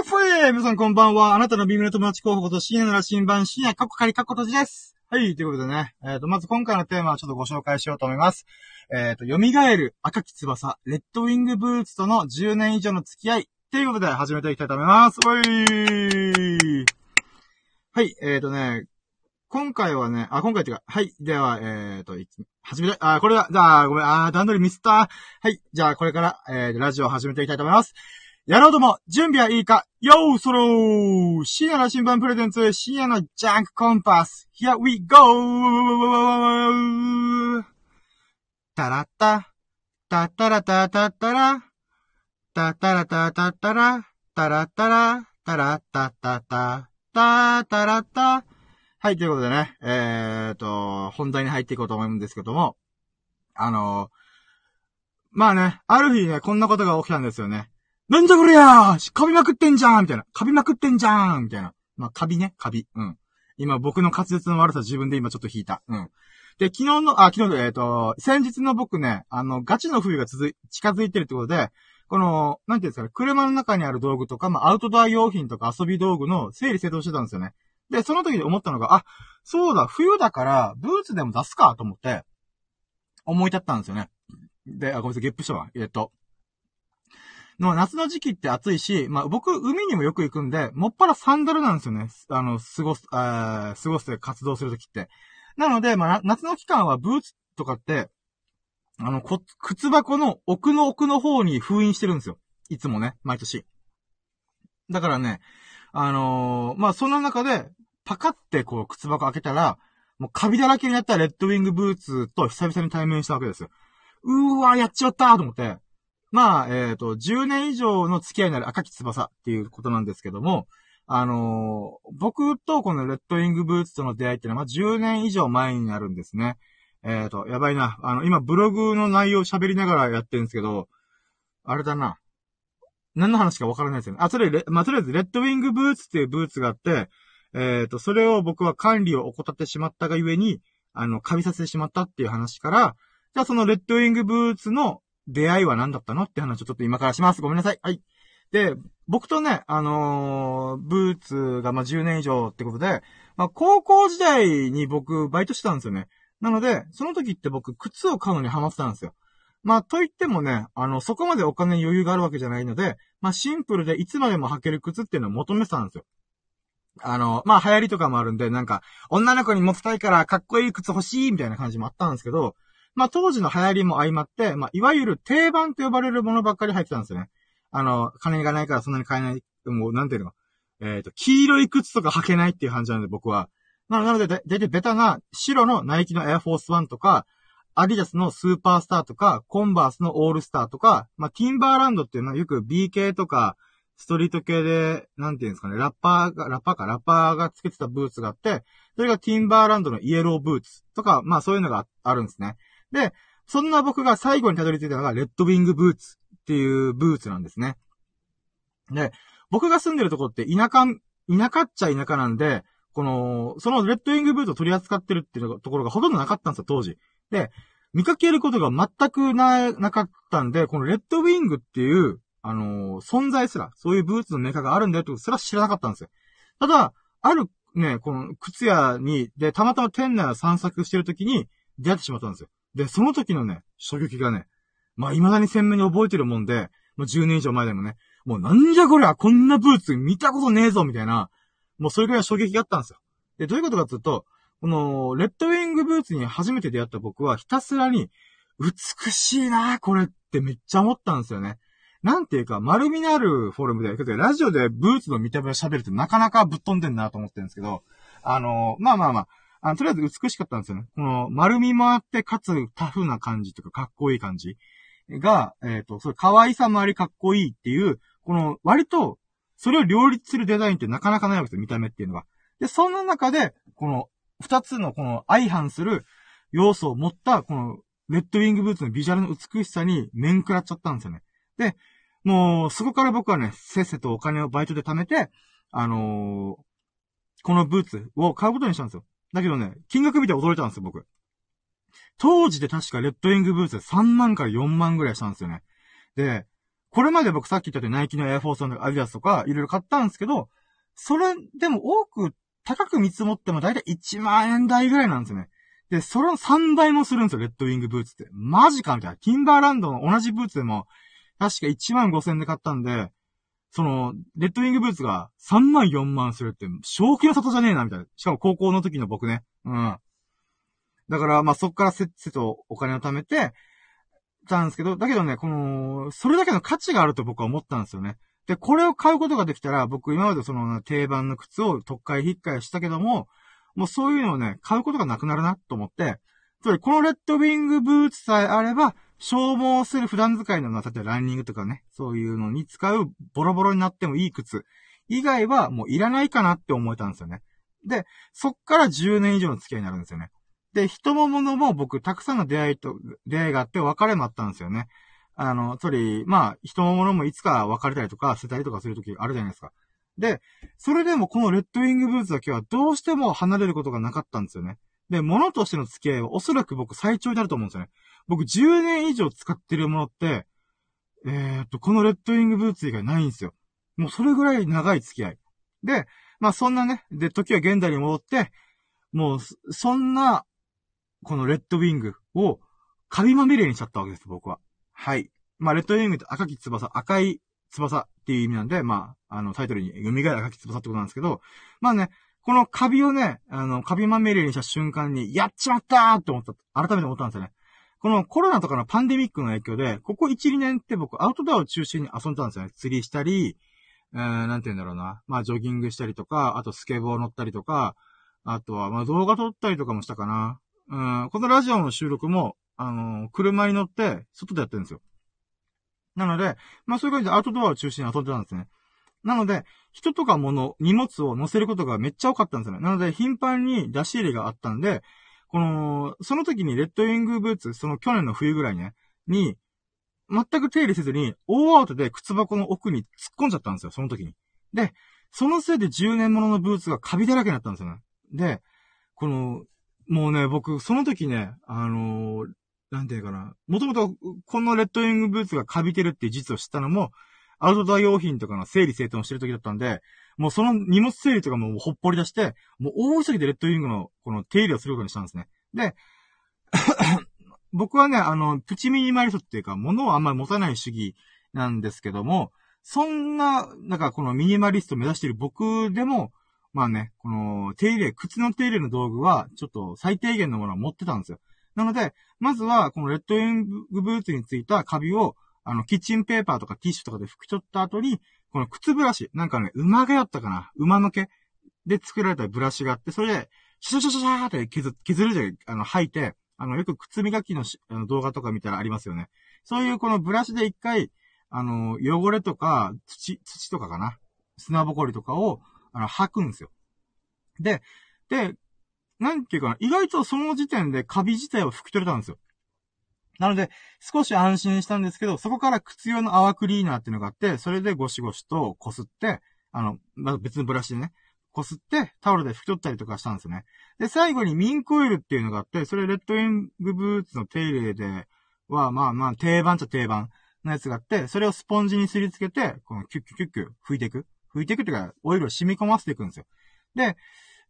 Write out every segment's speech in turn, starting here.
カフェ皆さんこんばんは。あなたの微妙な友達候補こと深夜なら新版深夜過去仮過去閉じです。はい、ということでね。えっ、ー、と、まず今回のテーマはちょっとご紹介しようと思います。えっ、ー、と、蘇る赤き翼、レッドウィングブーツとの10年以上の付き合い。ということで始めていきたいと思います。おいはい、えっ、ー、とね、今回はね、あ、今回っていうか、はい、では、えっ、ー、と、始めたい、あ、これは、じゃあ、ごめん、あ、段取りミスった。はい、じゃあ、これから、えー、ラジオを始めていきたいと思います。やろうとも、準備はいいか。よーそろー。深夜の新聞プレゼンツ、深夜のジャンクコンパス !Here we go! タラッタ、タッタラタタッタラ、タッタラタタッタラ、タラッタラ、タラッタタタ、タタラッタ。はい、ということでね、えーと、本題に入っていこうと思うんですけども、あのー、まあね、ある日ね、こんなことが起きたんですよね。なんじゃこりゃーカビまくってんじゃんみたいな。カビまくってんじゃんみたいな。まあ、カビね、カビ。うん。今僕の滑舌の悪さ自分で今ちょっと引いた。うん。で、昨日の、あ、昨日で、えっ、ー、と、先日の僕ね、あの、ガチの冬が続い、近づいてるってことで、この、なんていうんですかね、車の中にある道具とか、まあ、アウトドア用品とか遊び道具の整理整頓してたんですよね。で、その時に思ったのが、あ、そうだ、冬だから、ブーツでも出すかと思って、思い立ったんですよね。で、あ、ごめんなさい、ゲップしたわ。えっと、の夏の時期って暑いし、まあ僕、海にもよく行くんで、もっぱらサンダルなんですよね。あの、過ごす、あ過ごす活動するときって。なので、まあ夏の期間はブーツとかって、あの、こ、靴箱の奥の奥の方に封印してるんですよ。いつもね、毎年。だからね、あのー、まあその中で、パカってこう靴箱開けたら、もうカビだらけになったレッドウィングブーツと久々に対面したわけですよ。うーわ、やっちまったーと思って。まあ、えっ、ー、と、10年以上の付き合いになる赤き翼っていうことなんですけども、あのー、僕とこのレッドウィングブーツとの出会いっていうのは、まあ、10年以上前になるんですね。えっ、ー、と、やばいな。あの、今、ブログの内容喋りながらやってるんですけど、あれだな。何の話かわからないですよね。あ、それ、まあ、とりあえず、レッドウィングブーツっていうブーツがあって、えっ、ー、と、それを僕は管理を怠ってしまったがゆえに、あの、カビさせてしまったっていう話から、じゃあそのレッドウィングブーツの出会いは何だったの？って話をちょっと今からします。ごめんなさい。はい。で、僕とね、あのー、ブーツがま10年以上ってことで、まあ高校時代に僕バイトしてたんですよね。なので、その時って僕靴を買うのにハマってたんですよ。まあ、と言ってもね、あの、そこまでお金に余裕があるわけじゃないので、まあ、シンプルでいつまでも履ける靴っていうのを求めてたんですよ。あの、まあ、流行りとかもあるんで、なんか、女の子に持ちたいからかっこいい靴欲しいみたいな感じもあったんですけど、まあ当時の流行りも相まって、まあいわゆる定番と呼ばれるものばっかり入ってたんですよね。あの、金がないからそんなに買えない、もうなんていうの？えっ、ー、と、黄色い靴とか履けないっていう感じなので僕はま。なので、だいたいベタな白のナイキのエアフォースワンとか、アディダスのスーパースターとか、コンバースのオールスターとか、まあ、ティンバーランドっていうのはよく B 系とか、ストリート系で、なんていうんですかね、ラッパーが、ラッパーか、ラッパーがつけてたブーツがあって、それがティンバーランドのイエローブーツとか、まあそういうのがあるんですね。で、そんな僕が最後にたどり着いたのが、レッドウィングブーツっていうブーツなんですね。で、僕が住んでるとこって田舎、田舎っちゃ田舎なんで、この、そのレッドウィングブーツを取り扱ってるっていうところがほとんどなかったんですよ、当時。で、見かけることが全くな、なかったんで、このレッドウィングっていう、あのー、存在すら、そういうブーツのメーカーがあるんだよってことすら知らなかったんですよ。ただ、あるね、この靴屋に、で、たまたま店内を散策してる時に出会ってしまったんですよ。で、その時のね、衝撃がね、まあ、未だに鮮明に覚えてるもんで、もう10年以上前でもね、もうなんじゃこりゃ、こんなブーツ見たことねえぞ、みたいな、もうそれぐらい衝撃があったんですよ。で、どういうことかというと、この、レッドウィングブーツに初めて出会った僕は、ひたすらに、美しいなこれってめっちゃ思ったんですよね。なんていうか、丸みのあるフォルムで、ラジオでブーツの見た目を喋るってなかなかぶっ飛んでんなと思ってるんですけど、あのまあまあまあ、あの、とりあえず美しかったんですよね。この、丸みもあって、かつタフな感じとか、かっこいい感じが、えっ、ー、と、それ可愛さもありかっこいいっていう、この、割と、それを両立するデザインってなかなかないわけですよ、見た目っていうのが。で、そんな中で、この、二つのこの相反する要素を持った、この、レッドウィングブーツのビジュアルの美しさに面食らっちゃったんですよね。で、もう、そこから僕はね、せっせとお金をバイトで貯めて、あのー、このブーツを買うことにしたんですよ。だけどね、金額見て驚いたんですよ、僕。当時で確かレッドウィングブーツ3万から4万ぐらいしたんですよね。で、これまで僕さっき言ったようにナイキのエアフォースのアディダスとか、いろいろ買ったんですけど、それでも多く、高く見積もってもだいたい1万円台ぐらいなんですよね。で、それの3倍もするんですよ、レッドウィングブーツって。マジかみたいな。ティンバーランドの同じブーツでも、確か1万5千円で買ったんで、その、レッドウィングブーツが3万4万するって、正気の里じゃねえな、みたいな。しかも高校の時の僕ね。うん。だから、まあ、そっからせっせとお金を貯めて、たんですけど、だけどね、この、それだけの価値があると僕は思ったんですよね。で、これを買うことができたら、僕今までその定番の靴を特会引っかえしたけども、もうそういうのをね、買うことがなくなるなと思って、つまりこのレッドウィングブーツさえあれば、消耗する普段使いの、例えばランニングとかね、そういうのに使うボロボロになってもいい靴以外はもういらないかなって思えたんですよね。で、そっから10年以上の付き合いになるんですよね。で、人も物も僕、たくさんの出会いと、出会いがあって別れもあったんですよね。あの、つまり、まあ、人も物もいつか別れたりとか、捨てたりとかするときあるじゃないですか。で、それでもこのレッドウィングブーツだけはどうしても離れることがなかったんですよね。で、物としての付き合いはおそらく僕最長になると思うんですよね。僕10年以上使ってるものって、えー、っと、このレッドウィングブーツ以外ないんですよ。もうそれぐらい長い付き合い。で、まあそんなね、で、時は現代に戻って、もう、そんな、このレッドウィングを、カビまみれにしちゃったわけです、僕は。はい。まあ、レッドウィングって赤き翼、赤い翼っていう意味なんで、まあ、あの、タイトルに、蘇る赤き翼ってことなんですけど、まあね、このカビをね、あの、カビまみれにした瞬間に、やっちまったーって思った、改めて思ったんですよね。このコロナとかのパンデミックの影響で、ここ1、2年って僕、アウトドアを中心に遊んだんですよね。釣りしたり、えー、なんて言うんだろうな。まあ、ジョギングしたりとか、あとスケボー乗ったりとか、あとは、まあ、動画撮ったりとかもしたかな。うん、このラジオの収録も、あのー、車に乗って、外でやってるんですよ。なので、まあそういう感じでアウトドアを中心に遊んでたんですね。なので、人とか物、荷物を乗せることがめっちゃ多かったんですよね。なので、頻繁に出し入れがあったんで、この、その時にレッドウィングブーツ、その去年の冬ぐらいね、に、全く手入れせずに、大アウトで靴箱の奥に突っ込んじゃったんですよ、その時に。で、そのせいで10年もののブーツがカビだらけになったんですよね。で、この、もうね、僕、その時ね、あのー、なんていうかな。もともと、このレッドウィングブーツがカビてるっていう実を知ったのも、アウトドア用品とかの整理整頓をしてる時だったんで、もうその荷物整理とかもほっぽり出して、もう大急ぎでレッドウィングのこの手入れをすることにしたんですね。で、僕はね、あの、プチミニマリストっていうか、物をあんまり持たない主義なんですけども、そんな、なんかこのミニマリストを目指している僕でも、まあね、この手入れ、靴の手入れの道具は、ちょっと最低限のものを持ってたんですよ。なので、まずは、このレッドウィングブーツについたカビを、あの、キッチンペーパーとかティッシュとかで拭き取った後に、この靴ブラシ、なんかね、馬毛だったかな馬の毛で作られたブラシがあって、それで、シャシャシャシャーって削削るじゃあの、吐いて、あの、よく靴磨きのあの動画とか見たらありますよね。そういうこのブラシで一回、あの、汚れとか、土、土とかかな砂ぼこりとかを、あの、吐くんですよ。で、で、なんていうかな、意外とその時点でカビ自体を拭き取れたんですよ。なので、少し安心したんですけど、そこから靴用の泡クリーナーっていうのがあって、それでゴシゴシと擦って、あの、まあ、別のブラシでね、擦ってタオルで拭き取ったりとかしたんですよね。で、最後にミンクオイルっていうのがあって、それレッドウィングブーツの手入れでは、まあまあ定番っちゃ定番のやつがあって、それをスポンジにすりつけて、このキュッキュッキュッキュ拭いていく。拭いていくっていうか、オイルを染み込ませていくんですよ。で、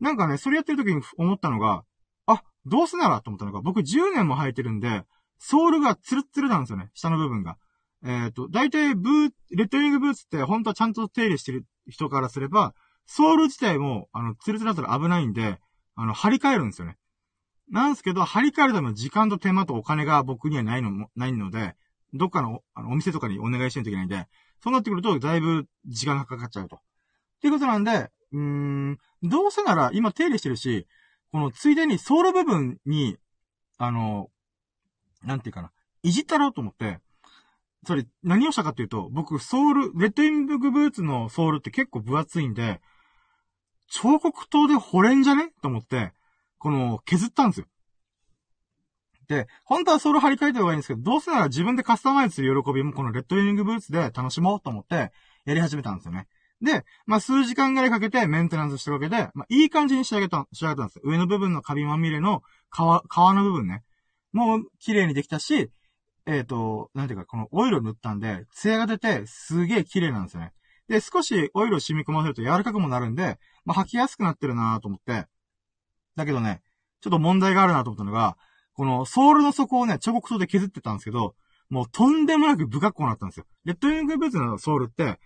なんかね、それやってる時に思ったのが、あ、どうせならと思ったのが、僕10年も履いてるんで、ソールがツルツルなんですよね。下の部分が。えっ、ー、と、大体ブー、レッドウィングブーツって本当はちゃんと手入れしてる人からすれば、ソール自体も、あの、ツルツルだったら危ないんで、あの、張り替えるんですよね。なんですけど、張り替えるための時間と手間とお金が僕にはないのも、ないので、どっかの、あの、お店とかにお願いしないといけないんで、そうなってくると、だいぶ時間がかかっちゃうと。っていうことなんで、うーん、どうせなら今手入れしてるし、このついでにソール部分に、あの、なんていうかな、いじったろうと思って、それ何をしたかっていうと、僕ソール、レッドインブグブーツのソールって結構分厚いんで、彫刻刀で掘れんじゃね？と思って、この、削ったんですよ。で、本当はソール張り替えた方がいいんですけど、どうせなら自分でカスタマイズする喜びもこのレッドウィングブーツで楽しもうと思って、やり始めたんですよね。で、まあ、数時間ぐらいかけてメンテナンスしたわけで、まあ、いい感じに仕上げた、仕上げたんです。上の部分のカビまみれの皮、皮の部分ね。もう綺麗にできたし、えっ、と、なんていうか、このオイル塗ったんで、ツヤが出て、すげえ綺麗なんですよね。で、少しオイルを染み込ませると柔らかくもなるんで、まあ、履きやすくなってるなと思って。だけどね、ちょっと問題があるなと思ったのが、このソールの底をね、彫刻刀で削ってたんですけど、もうとんでもなく不格好になったんですよ。レッドウィングブーツのソールって、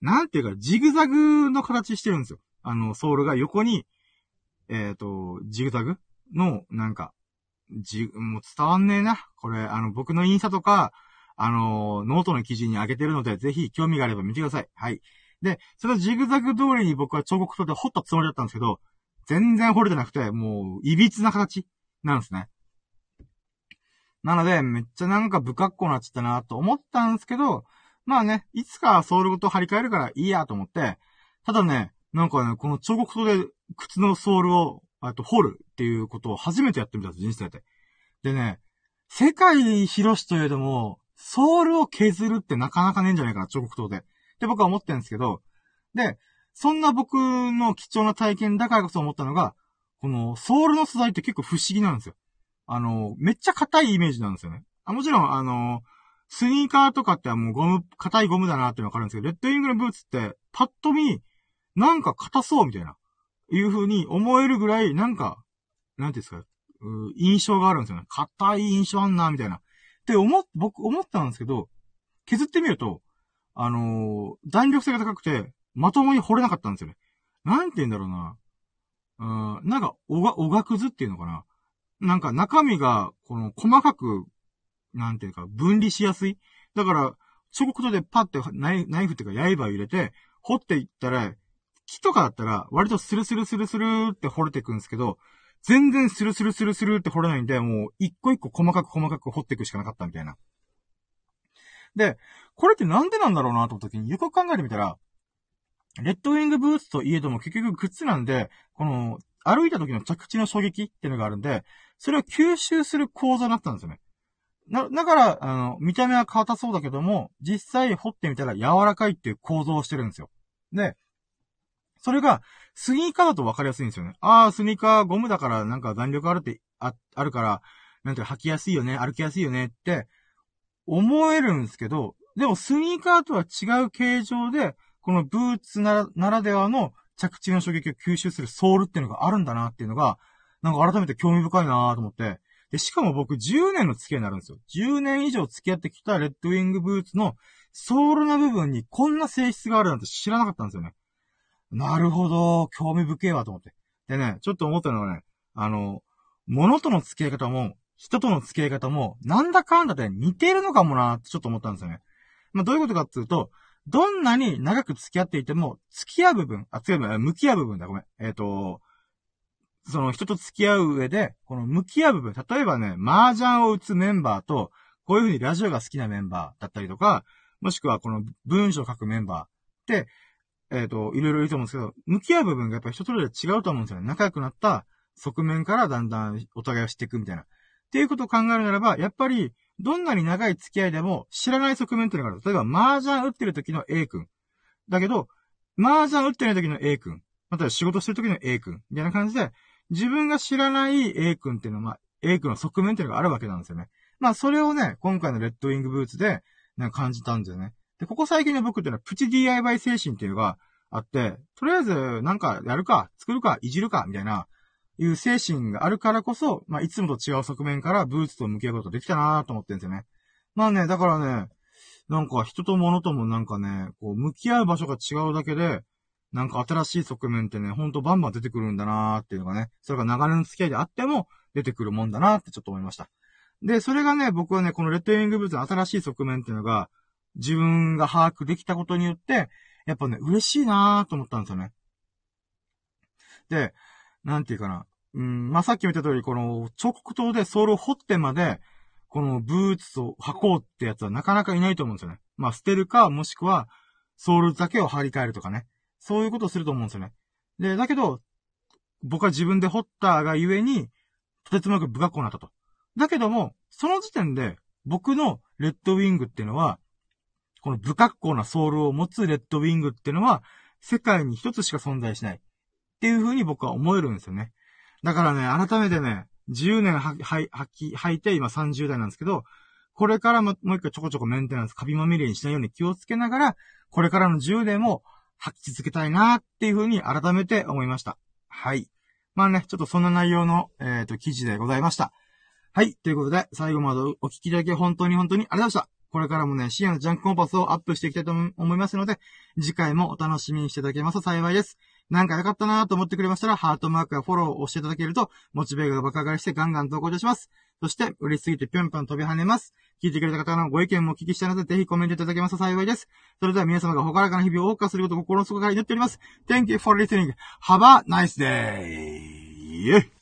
なんていうか、ジグザグの形してるんですよ。あの、ソールが横に、えっ、ー、と、ジグザグの、なんか、じ、もう伝わんねえな。これ、あの、僕のインスタとか、あの、ノートの記事に上げてるので、ぜひ興味があれば見てください。はい。で、そのジグザグ通りに僕は彫刻刀で彫ったつもりだったんですけど、全然彫れてなくて、もう、歪な形なんですね。なので、めっちゃなんか不格好になっちゃったなと思ったんですけど、まあね、いつかソールごと張り替えるからいいやと思って、ただね、なんかね、この彫刻刀で靴のソールを、あと掘るっていうことを初めてやってみたんです、人生で。でね、世界広しといえども、ソールを削るってなかなかねえんじゃないかな、彫刻刀で。って僕は思ってるんですけど、で、そんな僕の貴重な体験だからこそ思ったのが、このソールの素材って結構不思議なんですよ。あの、めっちゃ硬いイメージなんですよね。あもちろん、あの、スニーカーとかってはもうゴム、硬いゴムだなってわかるんですけど、レッドウィングのブーツって、パッと見、なんか硬そうみたいな、いう風に思えるぐらい、なんか、なんていうんですか、印象があるんですよね。硬い印象あんな、みたいな。って思、僕思ったんですけど、削ってみると、あのー、弾力性が高くて、まともに掘れなかったんですよね。なんて言うんだろうな。うん、なんか、おが、おがくずっていうのかな。なんか中身が、この、細かく、なんていうか、分離しやすい。だから、彫刻刀でパッてナイナイフっていうか刃を入れて、掘っていったら、木とかだったら、割とスルスルスルスルって掘れていくんですけど、全然スルスルスルスルって掘れないんで、もう一個一個細かく細かく掘っていくしかなかったみたいな。で、これってなんでなんだろうなと思った時に、よく考えてみたら、レッドウィングブーツといえども結局靴なんで、この、歩いた時の着地の衝撃っていうのがあるんで、それを吸収する構造になったんですよね。な、だから、あの、見た目は硬そうだけども、実際掘ってみたら柔らかいっていう構造をしてるんですよ。で、それが、スニーカーだと分かりやすいんですよね。ああ、スニーカーゴムだからなんか弾力あるって、あ、あるから、なんていうか履きやすいよね、歩きやすいよねって思えるんですけど、でもスニーカーとは違う形状で、このブーツならならではの着地の衝撃を吸収するソールっていうのがあるんだなっていうのが、なんか改めて興味深いなと思って。で、しかも僕10年の付き合いになるんですよ。10年以上付き合ってきたレッドウィングブーツのソールの部分にこんな性質があるなんて知らなかったんですよね。なるほど、興味深いわと思って。でね、ちょっと思ったのはね、あの、物との付き合い方も、人との付き合い方も、なんだかんだで似てるのかもなってちょっと思ったんですよね。まあ、どういうことかっていうと、どんなに長く付き合っていても、付き合う部分、あ、違う、向き合う部分だ、ごめん。えっ、ー、と、その人と付き合う上で、この向き合う部分、例えばね、麻雀を打つメンバーと、こういうふうにラジオが好きなメンバーだったりとか、もしくはこの文章を書くメンバーって、えっ、ー、と、いろいろいると思うんですけど、向き合う部分がやっぱり人それぞれ違うと思うんですよね。仲良くなった側面からだんだんお互いを知っていくみたいな。っていうことを考えるならば、やっぱり、どんなに長い付き合いでも知らない側面っていうのがある。例えば、麻雀打ってる時の A 君。だけど、麻雀打ってない時の A 君。また仕事してる時の A 君。みたいな感じで、自分が知らない A 君っていうのは、まあ、A 君の側面っていうのがあるわけなんですよね。まあ、それをね、今回のレッドウィングブーツで、ね、感じたんですよね。で、ここ最近の僕っていうのは、プチ DIY 精神っていうのがあって、とりあえず、なんかやるか、作るか、いじるか、みたいな、いう精神があるからこそ、まあ、いつもと違う側面からブーツと向き合うことできたなと思ってるんですよね。まあね、だからね、なんか人と物ともなんかね、こう、向き合う場所が違うだけで、なんか新しい側面ってね、ほんとバンバン出てくるんだなーっていうのがね、それが長年の付き合いであっても出てくるもんだなーってちょっと思いました。で、それがね、僕はね、このレッドウィングブーツの新しい側面っていうのが、自分が把握できたことによって、やっぱね、嬉しいなーと思ったんですよね。で、なんていうかな。うん、まあ、さっき見た通り、この彫刻刀でソールを掘ってまで、このブーツを履こうってやつはなかなかいないと思うんですよね。まあ、捨てるか、もしくは、ソールだけを張り替えるとかね。そういうことをすると思うんですよね。で、だけど、僕は自分で掘ったがゆえに、とてつもなく不学校になったと。だけども、その時点で、僕のレッドウィングっていうのは、この不格好なソールを持つレッドウィングっていうのは、世界に一つしか存在しない。っていう風に僕は思えるんですよね。だからね、改めてね、10年は、は、はき、履いて今30代なんですけど、これからももう一回ちょこちょこメンテナンス、カビまみれにしないように気をつけながら、これからの10年も吐き続けたいなっていうふうに改めて思いました。はい。まあね、ちょっとそんな内容の、えっ、ー、と、記事でございました。はい。ということで、最後までお聞きいただき本当に本当にありがとうございました。これからもね、深夜のジャンクコンパスをアップしていきたいと思いますので、次回もお楽しみにしていただけますと幸いです。なんか良かったなと思ってくれましたら、ハートマークやフォローを押していただけると、モチベーが爆上がりしてガンガン投稿いたします。そして、嬉しすぎてぴょんぴょん飛び跳ねます。聞いてくれた方のご意見もお聞きしたので、ぜひコメントいただけますと幸いです。それでは皆様がほからかな日々を謳歌することを心の底から祈っております。Thank you for listening. Have a nice day!